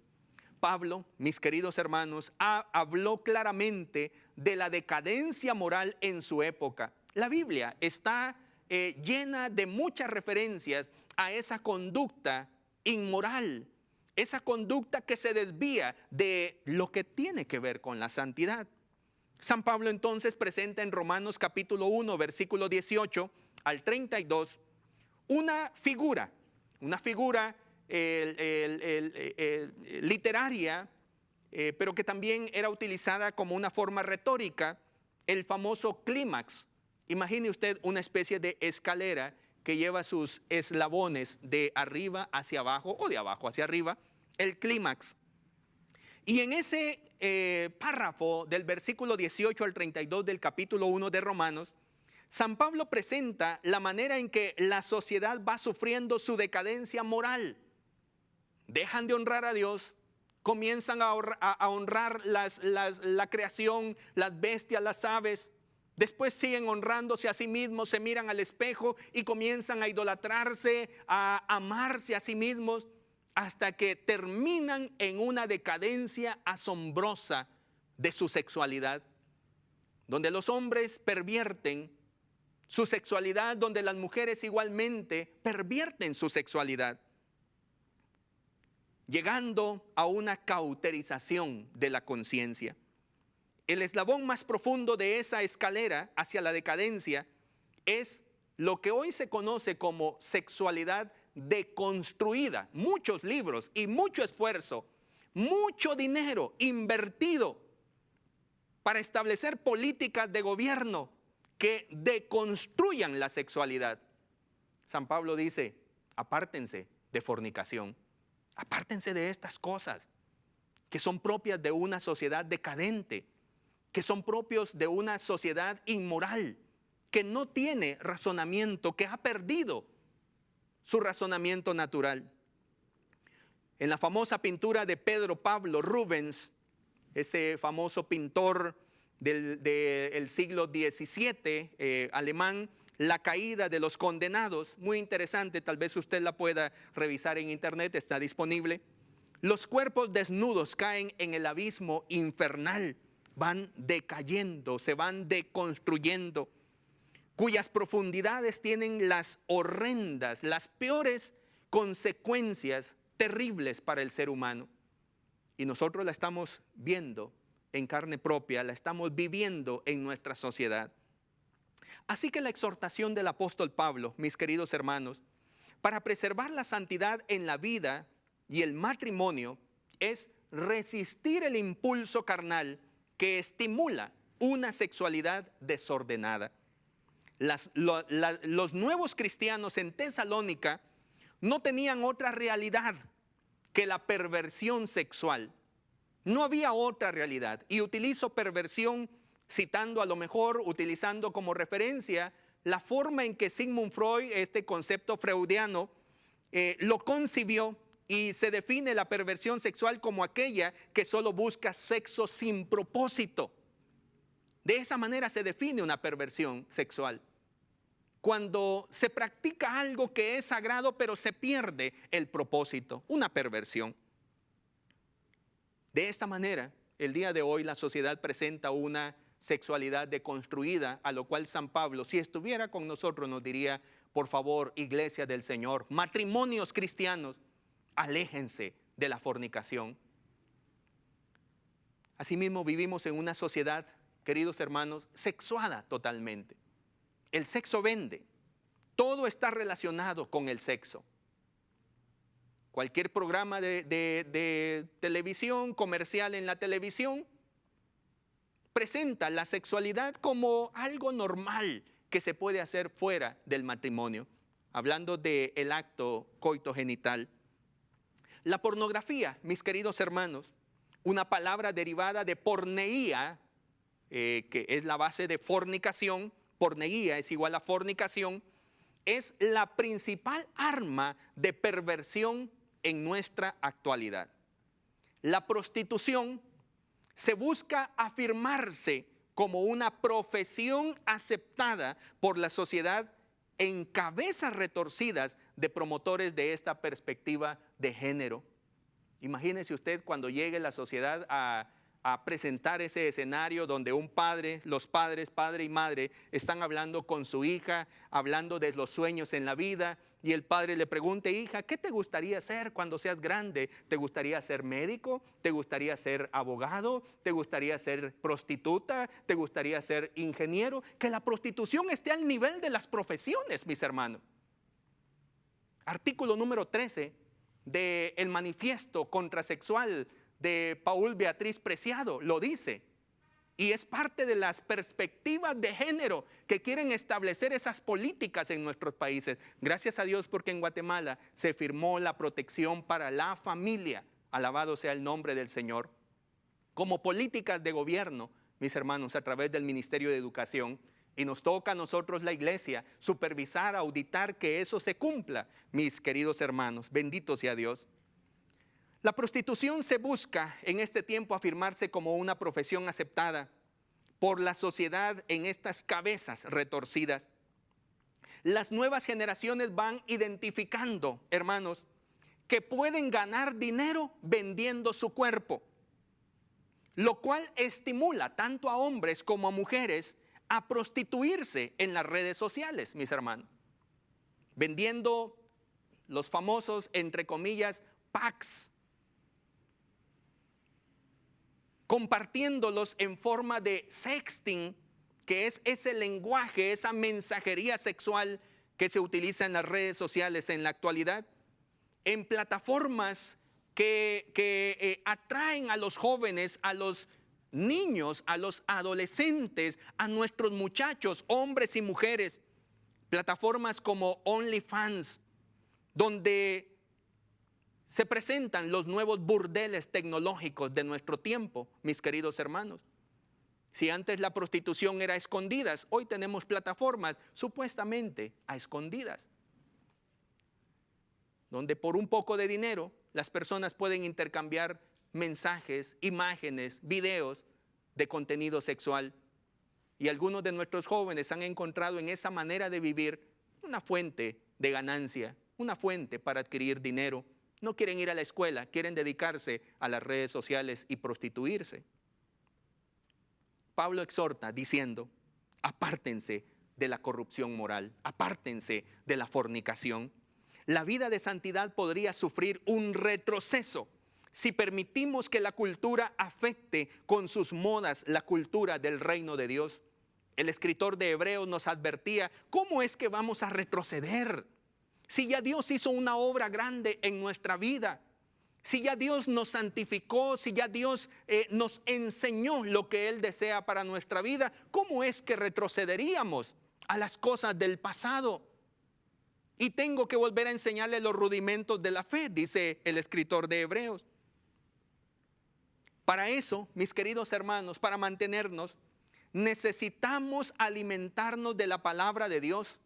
Pablo, mis queridos hermanos, habló claramente de la decadencia moral en su época. La Biblia está eh, llena de muchas referencias a esa conducta inmoral, esa conducta que se desvía de lo que tiene que ver con la santidad. San Pablo entonces presenta en Romanos capítulo 1, versículo 18 al 32, una figura, una figura literaria, eh, pero que también era utilizada como una forma retórica, el famoso clímax. Imagine usted una especie de escalera que lleva sus eslabones de arriba hacia abajo o de abajo hacia arriba, el clímax. Y en ese eh, párrafo del versículo 18 al 32 del capítulo 1 de Romanos, San Pablo presenta la manera en que la sociedad va sufriendo su decadencia moral. Dejan de honrar a Dios, comienzan a, honrar la creación, las bestias, las aves, Después siguen honrándose a sí mismos, se miran al espejo y comienzan a idolatrarse, a amarse a sí mismos, hasta que terminan en una decadencia asombrosa de su sexualidad, donde los hombres pervierten su sexualidad, donde las mujeres igualmente pervierten su sexualidad, llegando a una cauterización de la conciencia. El eslabón más profundo de esa escalera hacia la decadencia es lo que hoy se conoce como sexualidad deconstruida. Muchos libros y mucho esfuerzo, mucho dinero invertido para establecer políticas de gobierno que deconstruyan la sexualidad. San Pablo dice, apártense de fornicación, apártense de estas cosas que son propias de una sociedad decadente que son propios de una sociedad inmoral, que no tiene razonamiento, que ha perdido su razonamiento natural. En la famosa pintura de Pedro Pablo Rubens, ese famoso pintor del, siglo XVII eh, alemán, La caída de los condenados, muy interesante, tal vez usted la pueda revisar en internet, está disponible. Los cuerpos desnudos caen en el abismo infernal van decayendo, se van deconstruyendo, cuyas profundidades tienen las horrendas, las peores consecuencias terribles para el ser humano. Y nosotros la estamos viendo en carne propia, la estamos viviendo en nuestra sociedad. Así que la exhortación del apóstol Pablo, mis queridos hermanos, para preservar la santidad en la vida y el matrimonio es resistir el impulso carnal que estimula una sexualidad desordenada. Los nuevos cristianos en Tesalónica no tenían otra realidad que la perversión sexual. No había otra realidad. Y utilizo perversión citando a lo mejor, utilizando como referencia la forma en que Sigmund Freud, este concepto freudiano, eh, lo concibió y se define la perversión sexual como aquella que solo busca sexo sin propósito. De esa manera se define una perversión sexual. Cuando se practica algo que es sagrado pero se pierde el propósito, una perversión. De esta manera, el día de hoy la sociedad presenta una sexualidad deconstruida, a lo cual San Pablo, si estuviera con nosotros, nos diría, por favor, iglesia del Señor, matrimonios cristianos, aléjense de la fornicación. Asimismo, vivimos en una sociedad, queridos hermanos, sexuada totalmente. El sexo vende. Todo está relacionado con el sexo. Cualquier programa de, de televisión, comercial en la televisión, presenta la sexualidad como algo normal que se puede hacer fuera del matrimonio, hablando del el acto coito genital. La pornografía, mis queridos hermanos, una palabra derivada de porneía, eh, que es la base de fornicación, porneía es igual a fornicación, es la principal arma de perversión en nuestra actualidad. La prostitución se busca afirmarse como una profesión aceptada por la sociedad en cabezas retorcidas de promotores de esta perspectiva de género. Imagínese usted cuando llegue la sociedad a, a, presentar ese escenario donde un padre, los padres, padre y madre, están hablando con su hija, hablando de los sueños en la vida, y el padre le pregunte, hija, ¿qué te gustaría ser cuando seas grande? ¿Te gustaría ser médico? ¿Te gustaría ser abogado? ¿Te gustaría ser prostituta? ¿Te gustaría ser ingeniero? Que la prostitución esté al nivel de las profesiones, mis hermanos. Artículo número 13 del manifiesto contrasexual de Paul Beatriz Preciado lo dice. Y es parte de las perspectivas de género que quieren establecer esas políticas en nuestros países. Gracias a Dios porque en Guatemala se firmó la protección para la familia. Alabado sea el nombre del Señor. Como políticas de gobierno, mis hermanos, a través del Ministerio de Educación. Y nos toca a nosotros la iglesia supervisar, auditar que eso se cumpla, mis queridos hermanos. Bendito sea Dios. La prostitución se busca en este tiempo afirmarse como una profesión aceptada, por la sociedad en estas cabezas retorcidas. Las nuevas generaciones van identificando, hermanos, que pueden ganar dinero vendiendo su cuerpo, lo cual estimula tanto a hombres como a mujeres a prostituirse en las redes sociales, mis hermanos, vendiendo los famosos, entre comillas, packs, compartiéndolos en forma de sexting, que es ese lenguaje, esa mensajería sexual que se utiliza en las redes sociales en la actualidad en plataformas que, eh, atraen a los jóvenes, a los niños, a los adolescentes, a nuestros muchachos, hombres y mujeres. Plataformas como OnlyFans, donde se presentan los nuevos burdeles tecnológicos de nuestro tiempo, mis queridos hermanos. Si antes la prostitución era a escondidas, hoy tenemos plataformas supuestamente a escondidas donde por un poco de dinero las personas pueden intercambiar mensajes, imágenes, videos de contenido sexual. Y algunos de nuestros jóvenes han encontrado en esa manera de vivir una fuente de ganancia, una fuente para adquirir dinero. No quieren ir a la escuela, quieren dedicarse a las redes sociales y prostituirse. Pablo exhorta diciendo, apártense de la corrupción moral, apártense de la fornicación la vida de santidad podría sufrir un retroceso si permitimos que la cultura afecte con sus modas la cultura del reino de Dios. El escritor de Hebreos nos advertía, ¿cómo es que vamos a retroceder? Si ya Dios hizo una obra grande en nuestra vida, si ya Dios nos santificó, si ya Dios eh, nos enseñó lo que Él desea para nuestra vida, ¿cómo es que retrocederíamos a las cosas del pasado? y tengo que volver a enseñarle los rudimentos de la fe, dice el escritor de Hebreos. Para eso, mis queridos hermanos, para mantenernos, necesitamos alimentarnos de la palabra de Dios.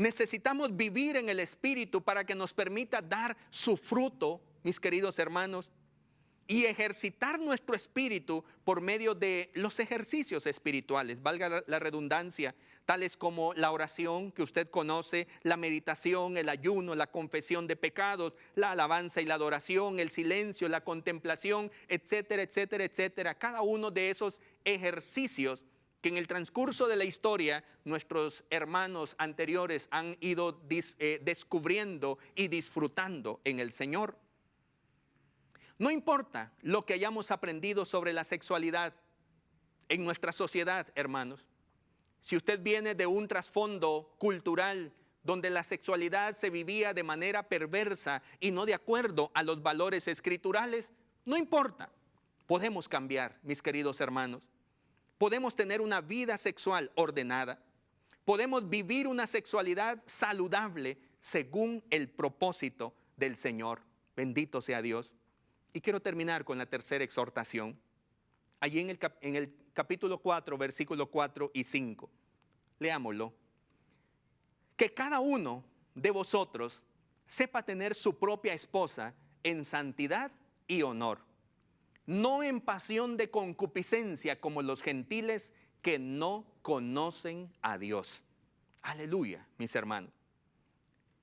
Necesitamos vivir en el Espíritu para que nos permita dar su fruto, mis queridos hermanos, y ejercitar nuestro espíritu por medio de los ejercicios espirituales, valga la redundancia, tales como la oración que usted conoce, la meditación, el ayuno, la confesión de pecados, la alabanza y la adoración, el silencio, la contemplación, etcétera, etcétera, etcétera. Cada uno de esos ejercicios que en el transcurso de la historia nuestros hermanos anteriores han ido eh, descubriendo y disfrutando en el Señor. No importa lo que hayamos aprendido sobre la sexualidad en nuestra sociedad, hermanos. Si usted viene de un trasfondo cultural donde la sexualidad se vivía de manera perversa y no de acuerdo a los valores escriturales, no importa. Podemos cambiar, mis queridos hermanos. Podemos tener una vida sexual ordenada. Podemos vivir una sexualidad saludable según el propósito del Señor. Bendito sea Dios. Y quiero terminar con la tercera exhortación. Allí en el, capítulo 4, versículo 4 y 5. Leámoslo. Que cada uno de vosotros sepa tener su propia esposa en santidad y honor, no en pasión de concupiscencia como los gentiles que no conocen a Dios. Aleluya, mis hermanos.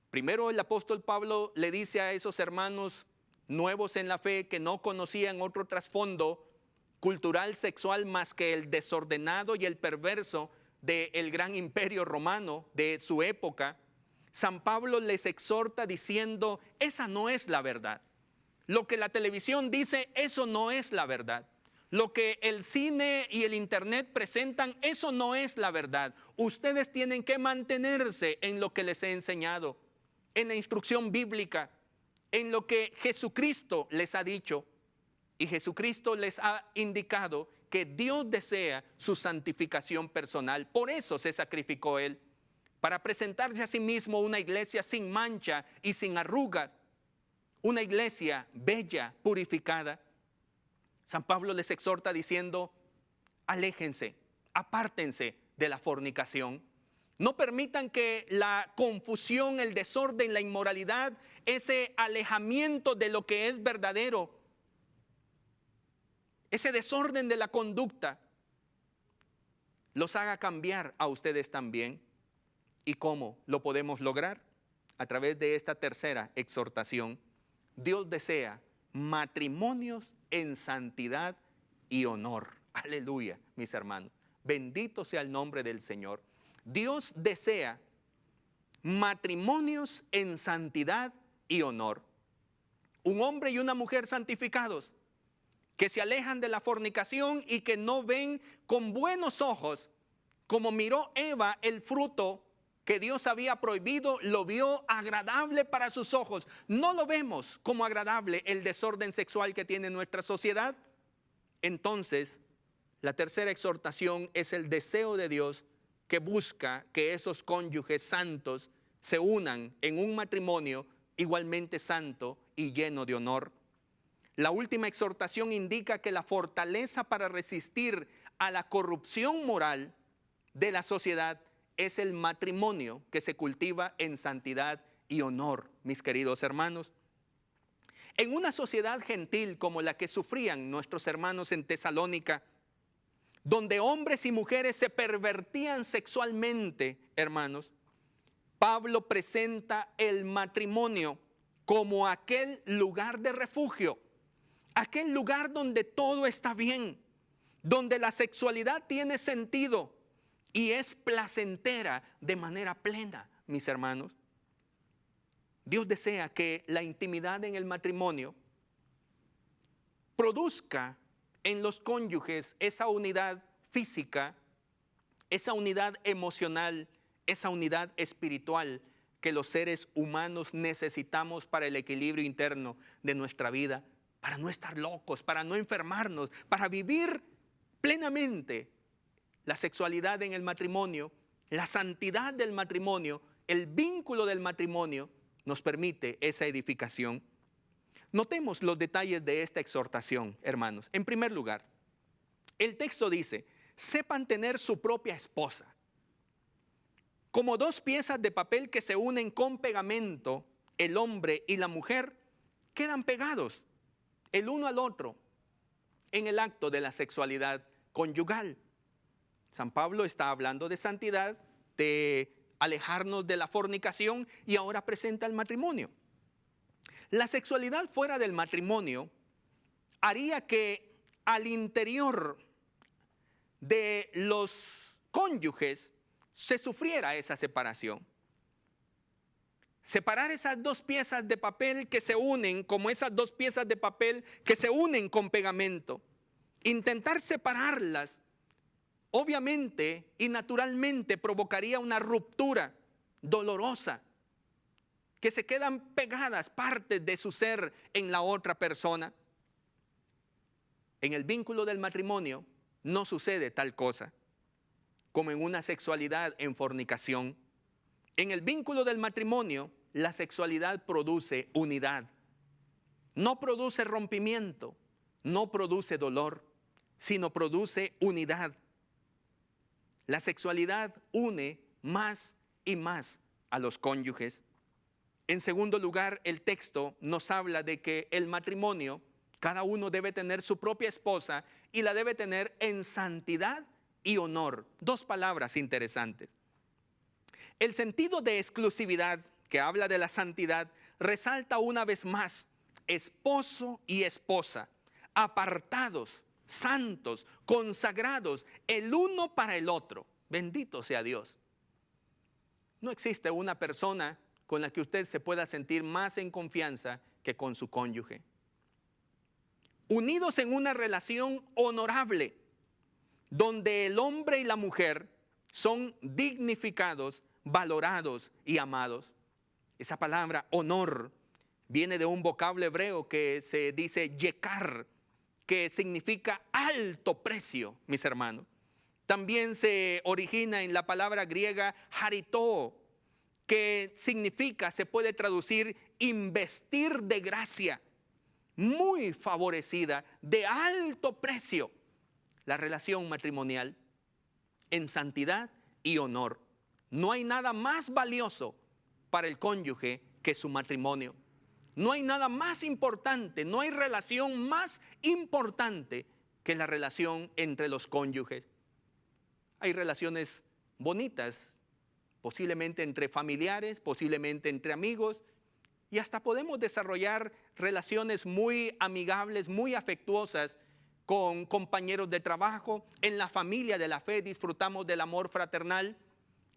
Primero el apóstol Pablo le dice a esos hermanos nuevos en la fe que no conocían otro trasfondo cultural sexual más que el desordenado y el perverso del gran imperio romano de su época, San Pablo les exhorta diciendo, esa no es la verdad. Lo que la televisión dice, eso no es la verdad. Lo que el cine y el internet presentan, eso no es la verdad. Ustedes tienen que mantenerse en lo que les he enseñado, en la instrucción bíblica, en lo que Jesucristo les ha dicho. Y Jesucristo les ha indicado que Dios desea su santificación personal. Por eso se sacrificó Él, para presentarse a sí mismo una iglesia sin mancha y sin arrugas, una iglesia bella, purificada. San Pablo les exhorta diciendo, aléjense, apártense de la fornicación. No permitan que la confusión, el desorden, la inmoralidad, ese alejamiento de lo que es verdadero, ese desorden de la conducta los haga cambiar a ustedes también. ¿Y cómo lo podemos lograr? A través de esta tercera exhortación. Dios desea matrimonios en santidad y honor. Aleluya, mis hermanos. Bendito sea el nombre del Señor. Dios desea matrimonios en santidad y honor. Un hombre y una mujer santificados que se alejan de la fornicación y que no ven con buenos ojos, como miró Eva el fruto que Dios había prohibido, lo vio agradable para sus ojos. No lo vemos como agradable el desorden sexual que tiene nuestra sociedad. Entonces, la tercera exhortación es el deseo de Dios que busca que esos cónyuges santos se unan en un matrimonio igualmente santo y lleno de honor. La última exhortación indica que la fortaleza para resistir a la corrupción moral de la sociedad es el matrimonio que se cultiva en santidad y honor, mis queridos hermanos. En una sociedad gentil como la que sufrían nuestros hermanos en Tesalónica, donde hombres y mujeres se pervertían sexualmente, hermanos, Pablo presenta el matrimonio como aquel lugar de refugio, aquel lugar donde todo está bien, donde la sexualidad tiene sentido y es placentera de manera plena, mis hermanos. Dios desea que la intimidad en el matrimonio produzca en los cónyuges esa unidad física, esa unidad emocional, esa unidad espiritual que los seres humanos necesitamos para el equilibrio interno de nuestra vida, para no estar locos, para no enfermarnos, para vivir plenamente la sexualidad en el matrimonio, la santidad del matrimonio, el vínculo del matrimonio nos permite esa edificación. Notemos los detalles de esta exhortación, hermanos. En primer lugar, el texto dice, sepan tener su propia esposa. Como dos piezas de papel que se unen con pegamento, el hombre y la mujer quedan pegados el uno al otro en el acto de la sexualidad conyugal. San Pablo está hablando de santidad, de alejarnos de la fornicación y ahora presenta el matrimonio. La sexualidad fuera del matrimonio haría que al interior de los cónyuges se sufriera esa separación. Separar esas dos piezas de papel que se unen, como esas dos piezas de papel que se unen con pegamento. Intentar separarlas, obviamente y naturalmente provocaría una ruptura dolorosa que se quedan pegadas partes de su ser en la otra persona. En el vínculo del matrimonio no sucede tal cosa como en una sexualidad en fornicación. En el vínculo del matrimonio, la sexualidad produce unidad. No produce rompimiento, no produce dolor, sino produce unidad. La sexualidad une más y más a los cónyuges. En segundo lugar, el texto nos habla de que el matrimonio, cada uno debe tener su propia esposa y la debe tener en santidad y honor. Dos palabras interesantes. El sentido de exclusividad que habla de la santidad resalta una vez más esposo y esposa, apartados, santos, consagrados, el uno para el otro. Bendito sea Dios. No existe una persona con la que usted se pueda sentir más en confianza que con su cónyuge. Unidos en una relación honorable, donde el hombre y la mujer son dignificados, valorados y amados. Esa palabra honor viene de un vocablo hebreo que se dice yekar, que significa alto precio, mis hermanos. También se origina en la palabra griega harito, que significa, se puede traducir, investir de gracia, muy favorecida, de alto precio, la relación matrimonial en santidad y honor. No hay nada más valioso para el cónyuge que su matrimonio. No hay nada más importante, no hay relación más importante que la relación entre los cónyuges. Hay relaciones bonitas, posiblemente entre familiares, posiblemente entre amigos, y hasta podemos desarrollar relaciones muy amigables, muy afectuosas con compañeros de trabajo. En la familia de la fe disfrutamos del amor fraternal,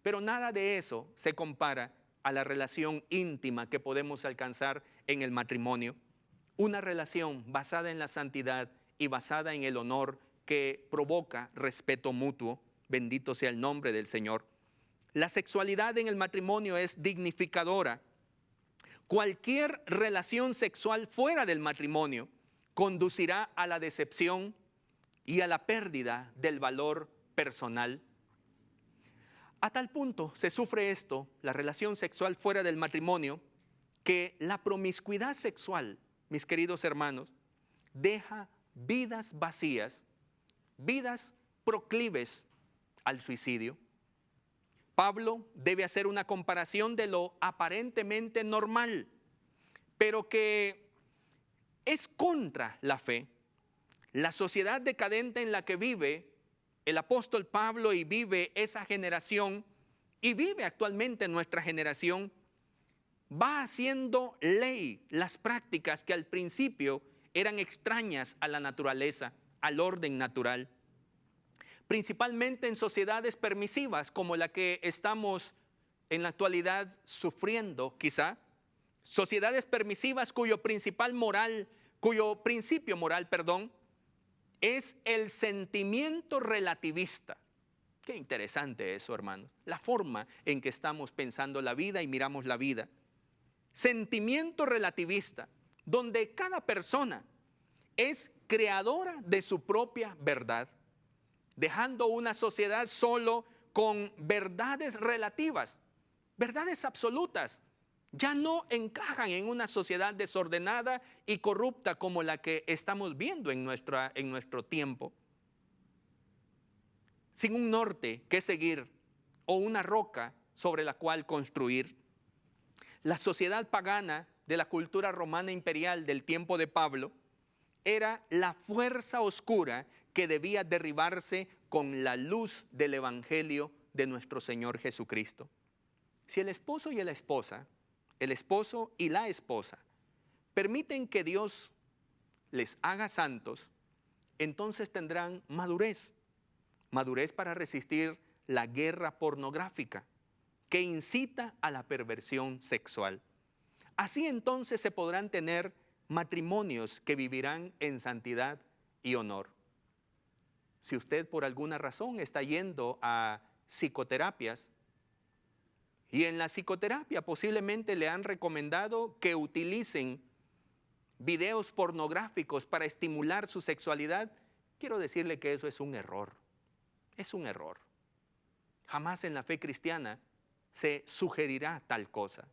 pero nada de eso se compara a la relación íntima que podemos alcanzar en el matrimonio. Una relación basada en la santidad y basada en el honor que provoca respeto mutuo. Bendito sea el nombre del Señor. La sexualidad en el matrimonio es dignificadora. Cualquier relación sexual fuera del matrimonio conducirá a la decepción y a la pérdida del valor personal. A tal punto se sufre esto, la relación sexual fuera del matrimonio, que la promiscuidad sexual, mis queridos hermanos, deja vidas vacías, vidas proclives al suicidio. Pablo debe hacer una comparación de lo aparentemente normal, pero que es contra la fe. La sociedad decadente en la que vive el apóstol Pablo y vive esa generación y vive actualmente nuestra generación, va haciendo ley las prácticas que al principio eran extrañas a la naturaleza, al orden natural principalmente en sociedades permisivas como la que estamos en la actualidad sufriendo, quizá. Sociedades permisivas cuyo principal moral, cuyo principio moral, perdón, es el sentimiento relativista. Qué interesante eso, hermanos. La forma en que estamos pensando la vida y miramos la vida. Sentimiento relativista, donde cada persona es creadora de su propia verdad dejando una sociedad solo con verdades relativas, verdades absolutas. Ya no encajan en una sociedad desordenada y corrupta como la que estamos viendo en, nuestra, en nuestro tiempo. Sin un norte que seguir o una roca sobre la cual construir. La sociedad pagana de la cultura romana imperial del tiempo de Pablo era la fuerza oscura que debía derribarse con la luz del Evangelio de nuestro Señor Jesucristo. Si el esposo y la esposa, el esposo y la esposa, permiten que Dios les haga santos, entonces tendrán madurez, madurez para resistir la guerra pornográfica que incita a la perversión sexual. Así entonces se podrán tener matrimonios que vivirán en santidad y honor. Si usted por alguna razón está yendo a psicoterapias y en la psicoterapia posiblemente le han recomendado que utilicen videos pornográficos para estimular su sexualidad, quiero decirle que eso es un error. Es un error. Jamás en la fe cristiana se sugerirá tal cosa.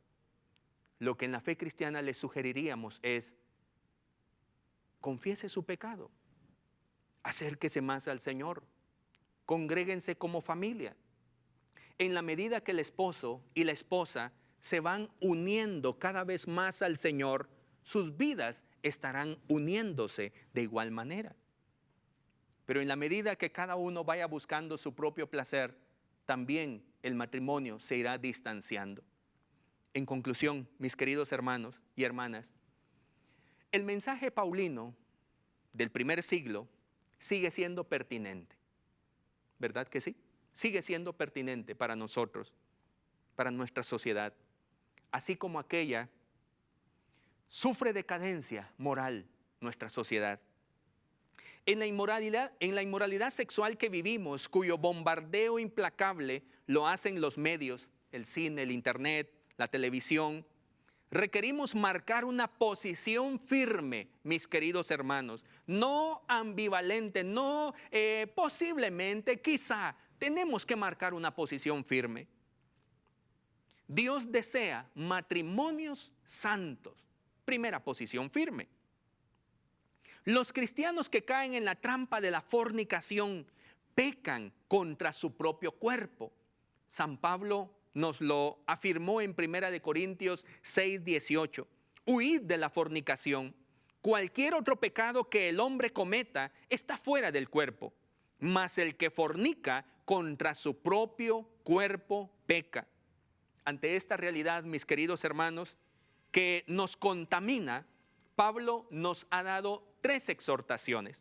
Lo que en la fe cristiana le sugeriríamos es, confiese su pecado acérquese más al Señor, congréguense como familia. En la medida que el esposo y la esposa se van uniendo cada vez más al Señor, sus vidas estarán uniéndose de igual manera. Pero en la medida que cada uno vaya buscando su propio placer, también el matrimonio se irá distanciando. En conclusión, mis queridos hermanos y hermanas, el mensaje paulino del primer siglo sigue siendo pertinente. ¿Verdad que sí? Sigue siendo pertinente para nosotros, para nuestra sociedad, así como aquella sufre decadencia moral nuestra sociedad. En la, inmoralidad, en la inmoralidad sexual que vivimos, cuyo bombardeo implacable lo hacen los medios, el cine, el internet, la televisión, requerimos marcar una posición firme, mis queridos hermanos, no ambivalente, no eh, posiblemente, quizá, tenemos que marcar una posición firme. Dios desea matrimonios santos. Primera posición firme. Los cristianos que caen en la trampa de la fornicación pecan contra su propio cuerpo. San Pablo nos lo afirmó en Primera de Corintios 6, 18. Huid de la fornicación. Cualquier otro pecado que el hombre cometa está fuera del cuerpo, mas el que fornica contra su propio cuerpo peca. Ante esta realidad, mis queridos hermanos, que nos contamina, Pablo nos ha dado tres exhortaciones.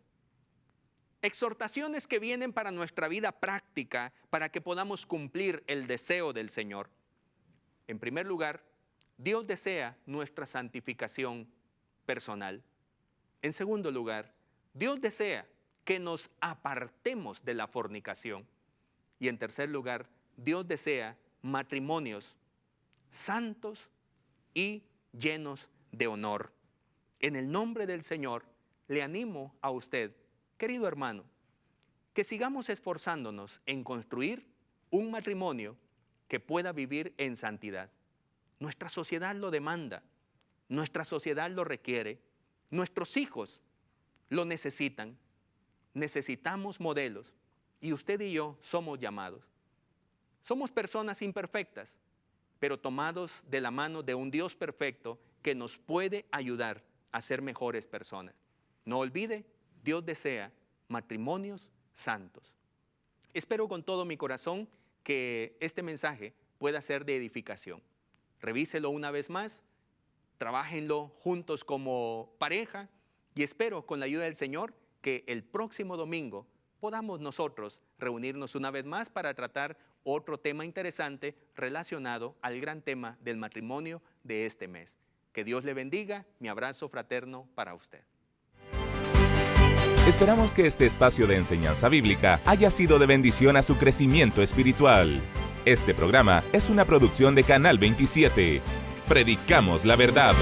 Exhortaciones que vienen para nuestra vida práctica, para que podamos cumplir el deseo del Señor. En primer lugar, Dios desea nuestra santificación personal. En segundo lugar, Dios desea que nos apartemos de la fornicación. Y en tercer lugar, Dios desea matrimonios santos y llenos de honor. En el nombre del Señor, le animo a usted, querido hermano, que sigamos esforzándonos en construir un matrimonio que pueda vivir en santidad. Nuestra sociedad lo demanda, nuestra sociedad lo requiere, nuestros hijos lo necesitan. Necesitamos modelos y usted y yo somos llamados. Somos personas imperfectas, pero tomados de la mano de un Dios perfecto que nos puede ayudar a ser mejores personas. No olvide, Dios desea matrimonios santos. Espero con todo mi corazón que este mensaje pueda ser de edificación. Revíselo una vez más, trabajenlo juntos como pareja y espero con la ayuda del Señor que el próximo domingo podamos nosotros reunirnos una vez más para tratar otro tema interesante relacionado al gran tema del matrimonio de este mes. Que Dios le bendiga, mi abrazo fraterno para usted. Esperamos que este espacio de enseñanza bíblica haya sido de bendición a su crecimiento espiritual. Este programa es una producción de Canal 27. Predicamos la verdad.